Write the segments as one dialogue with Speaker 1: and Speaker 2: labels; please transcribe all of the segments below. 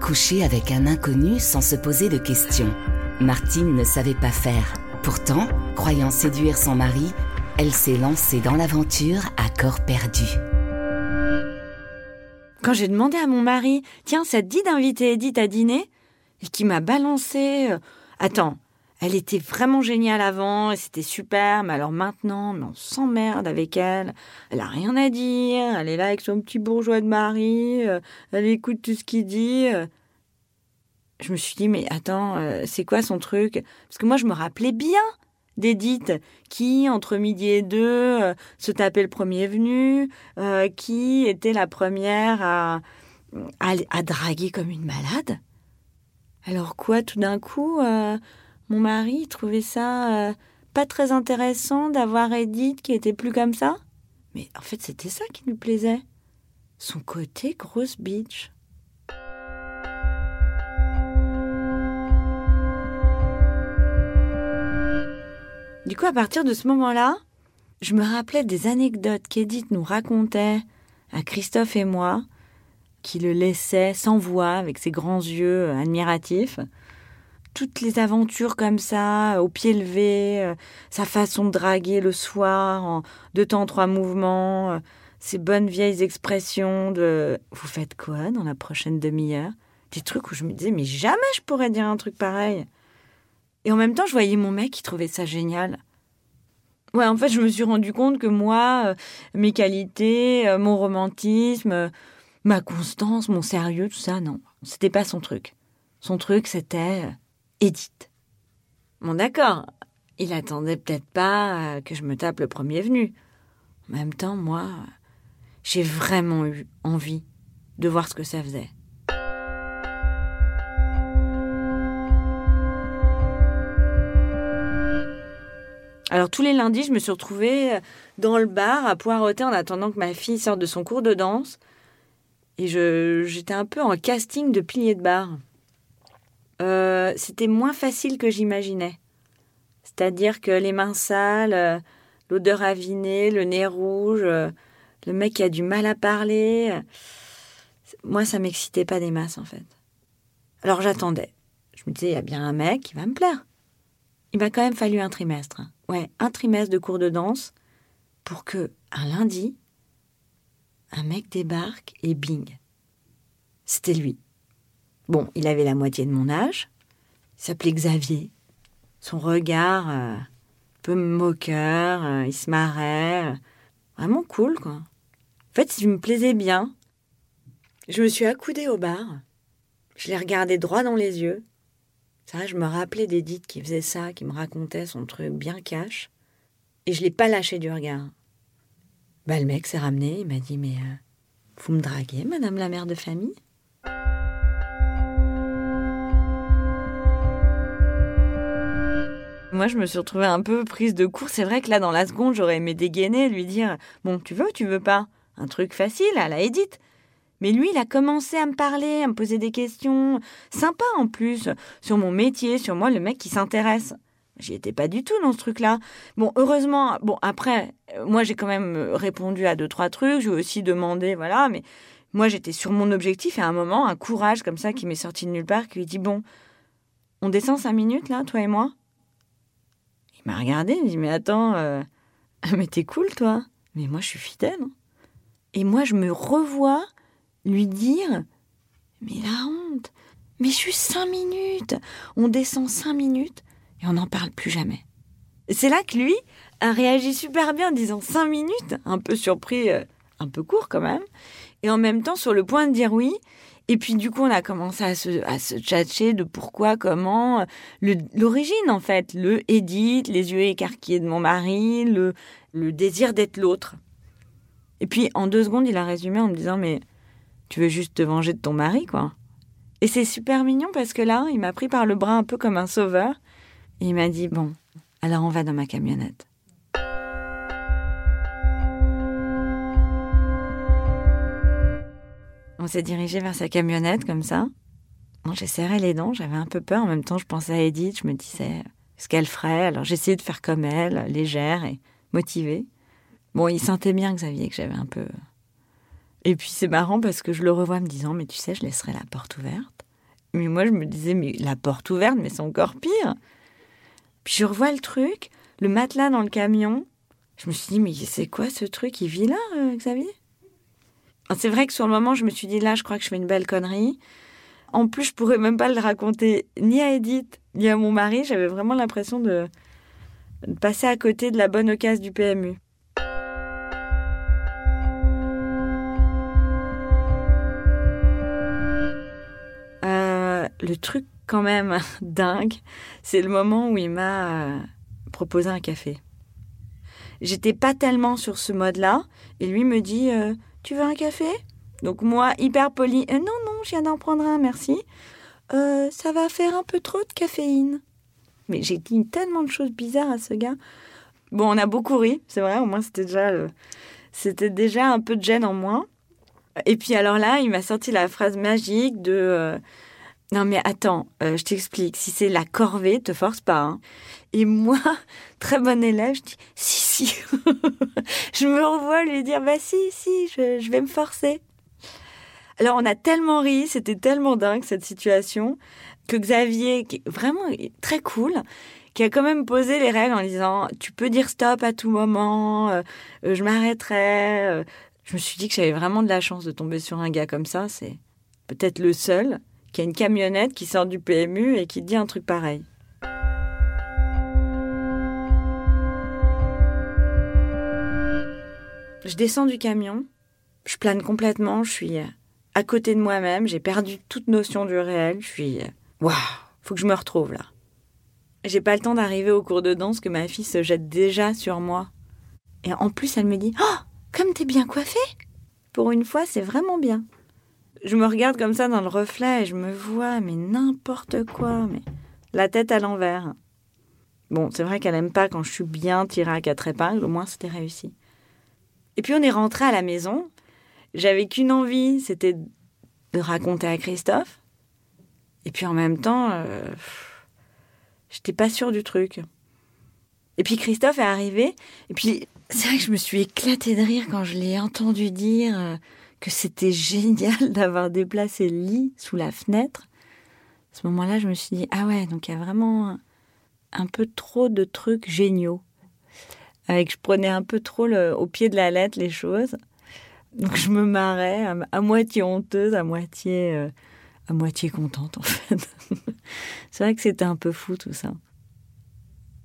Speaker 1: Coucher avec un inconnu sans se poser de questions. Martine ne savait pas faire. Pourtant, croyant séduire son mari, elle s'est lancée dans l'aventure à corps perdu.
Speaker 2: Quand j'ai demandé à mon mari, tiens, ça te dit d'inviter Edith à dîner? Et qui m'a balancé. euh, Attends, elle était vraiment géniale avant c'était super, mais alors maintenant, on s'emmerde avec elle. Elle a rien à dire, elle est là avec son petit bourgeois de mari, euh, elle écoute tout ce qu'il dit. euh. Je me suis dit, mais attends, euh, c'est quoi son truc? Parce que moi, je me rappelais bien d'Edith qui, entre midi et deux, se tapait le premier venu, qui était la première à, draguer comme une malade? Alors quoi, tout d'un coup, mon mari trouvait ça euh, pas très intéressant d'avoir Edith qui était plus comme ça Mais en fait, c'était ça qui lui plaisait. Son côté grosse bitch. Du coup, à partir de ce moment-là, je me rappelais des anecdotes qu'Edith nous racontait à Christophe et moi, qui le laissait sans voix, avec ses grands yeux euh, admiratifs. Toutes les aventures comme ça, au pied levé, euh, sa façon de draguer le soir, en deux temps, trois mouvements, euh, ses bonnes vieilles expressions de « vous faites quoi dans la prochaine demi-heure ?» Des trucs où je me disais « mais jamais je pourrais dire un truc pareil !» Et en même temps, je voyais mon mec qui trouvait ça génial. Ouais, en fait, je me suis rendu compte que moi, euh, mes qualités, euh, mon romantisme, euh, ma constance, mon sérieux, tout ça, non, c'était pas son truc. Son truc, c'était euh, Edith. Bon, d'accord, il attendait peut-être pas euh, que je me tape le premier venu. En même temps, moi, j'ai vraiment eu envie de voir ce que ça faisait. Alors tous les lundis, je me suis retrouvée euh, dans le bar à poireauter en attendant que ma fille sorte de son cours de danse. Et j'étais un peu en casting de pilier de bar. Euh, c'était moins facile que j'imaginais. C'est-à-dire que les mains sales, euh, l'odeur avinée, le nez rouge, euh, le mec qui a du mal à parler. moi, ça m'excitait pas des masses en fait. Alors j'attendais. Je me disais, il y a bien un mec qui va me plaire. Il m'a quand même fallu un trimestre. hein. Ouais, un trimestre de cours de danse pour que, un lundi, un mec débarque et bing. C'était lui. Bon, il avait la moitié de mon âge. Il s'appelait Xavier. Son regard, euh, un peu moqueur, euh, il se marrait. euh, vraiment cool, quoi. En fait, il me plaisait bien. Je me suis accoudée au bar. Je l'ai regardé droit dans les yeux. Vrai, je me rappelais d'Edith qui faisait ça, qui me racontait son truc bien cash. Et je l'ai pas lâché du regard. Bah, le mec s'est ramené, il m'a dit Mais vous me draguez, madame la mère de famille? Moi, je me suis retrouvée un peu prise de court. C'est vrai que là, dans la seconde, j'aurais aimé dégainer, lui dire Bon, tu veux ou tu veux pas? Un truc facile à la Edith. Mais lui, il a commencé à me parler, à me poser des questions, sympa en plus, sur mon métier, sur moi, le mec qui s'intéresse. J'y étais pas du tout dans ce truc-là. Bon, heureusement, bon, après, moi, j'ai quand même répondu à deux, trois trucs. J'ai aussi demandé, voilà, mais moi, j'étais sur mon objectif et à un moment, un courage comme ça qui m'est sorti de nulle part, qui lui dit, bon, on descend cinq minutes, là, toi et moi? M'a regardé, il dit, mais attends, euh, mais t'es cool, toi. Mais moi, je suis fidèle. hein. Et moi, je me revois lui dire, mais la honte, mais juste cinq minutes. On descend cinq minutes et on n'en parle plus jamais. C'est là que lui a réagi super bien en disant cinq minutes, un peu surpris, euh, un peu court quand même, et en même temps sur le point de dire oui. Et puis du coup, on a commencé à se, à tchatcher de pourquoi, comment, l'origine en fait, le Edith, les yeux écarquillés de mon mari, le, le désir d'être l'autre. Et puis en deux secondes, il a résumé en me disant mais tu veux juste te venger de ton mari quoi. Et c'est super mignon parce que là, il m'a pris par le bras un peu comme un sauveur. Et il m'a dit Bon, alors on va dans ma camionnette. On s'est dirigé vers sa camionnette comme ça. J'ai serré les dents, j'avais un peu peur. En même temps, je pensais à Edith, je me disais ce qu'elle ferait? Alors j'essayais de faire comme elle, légère et motivée. Bon, il sentait bien, Xavier, que j'avais un peu. Et puis c'est marrant parce que je le revois me disant Mais tu sais, je laisserai la porte ouverte. Mais moi, je me disais Mais la porte ouverte, mais c'est encore pire. Puis je revois le truc, le matelas dans le camion. Je me suis dit, mais c'est quoi ce truc? Il vit là, euh, Xavier? C'est vrai que sur le moment, je me suis dit, là, je crois que je fais une belle connerie. En plus, je pourrais même pas le raconter ni à Edith, ni à mon mari. J'avais vraiment l'impression de, de passer à côté de la bonne occasion du PMU. Euh, le truc quand même dingue, c'est le moment où il m'a euh, proposé un café. J'étais pas tellement sur ce mode-là, et lui me dit euh, Tu veux un café? Donc moi, hyper poli, Euh, Non, non, je viens d'en prendre un, merci. Euh, ça va faire un peu trop de caféine. Mais j'ai dit tellement de choses bizarres à ce gars. Bon, on a beaucoup ri, c'est vrai, au moins c'était déjà, le- c'était déjà un peu de gêne en moins. Et puis alors là, il m'a sorti la phrase magique de euh, Non mais attends, euh, je t'explique, si c'est la corvée, te force pas. hein. Et moi, très bonne élève, je dis Si, je me revois lui dire Bah si, si, je, vais me forcer. Alors on a tellement ri, c'était tellement dingue cette situation, que Xavier, qui est vraiment très cool, qui a quand même posé les règles en disant Tu peux dire stop à tout moment, euh, je m'arrêterai. euh, je me suis dit que j'avais vraiment de la chance de tomber sur un gars comme ça. C'est peut-être le seul qui a une camionnette qui sort du PMU et qui dit un truc pareil. Je descends du camion, je plane complètement, je suis à côté de moi-même, j'ai perdu toute notion du réel, je suis waouh, faut que je me retrouve là. J'ai pas le temps d'arriver au cours de danse que ma fille se jette déjà sur moi. Et en plus, elle me dit Oh, comme t'es bien coiffée Pour une fois, c'est vraiment bien. Je me regarde comme ça dans le reflet et je me vois, mais n'importe quoi, mais la tête à l'envers. Bon, c'est vrai qu'elle aime pas quand je suis bien tirée à quatre épingles, au moins c'était réussi. Et puis on est rentré à la maison. J'avais qu'une envie, c'était de raconter à Christophe. Et puis en même temps, euh, j'étais pas sûre du truc. Et puis Christophe est arrivé. Et puis c'est vrai que je me suis éclatée de rire quand je l'ai entendu dire euh, que c'était génial d'avoir déplacé le lit sous la fenêtre. À ce moment-là, je me suis dit, ah ouais, donc il y a vraiment un peu trop de trucs géniaux. Avec, je prenais un peu trop le- au pied de la lettre les choses. Donc je me marrais, à, moitié honteuse, à moitié, euh, à moitié contente en fait. C'est vrai que c'était un peu fou tout ça.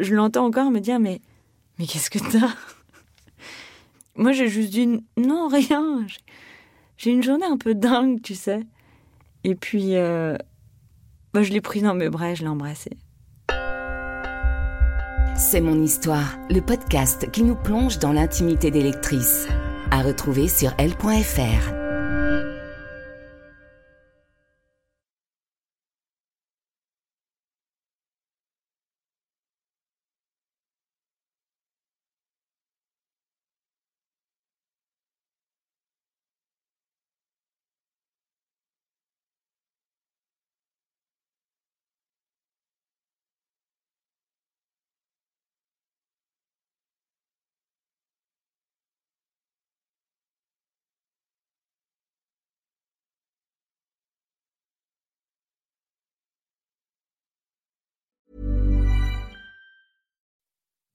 Speaker 2: Je l'entends encore me dire mais mais qu'est-ce que t'as? Moi j'ai juste dit non rien. J'ai- une journée un peu dingue, tu sais. Et puis euh, Bah, je l'ai pris dans mes bras et je l'ai embrassé.
Speaker 1: C'est mon histoire, le podcast qui nous plonge dans l'intimité des lectrices. À retrouver sur elle.fr.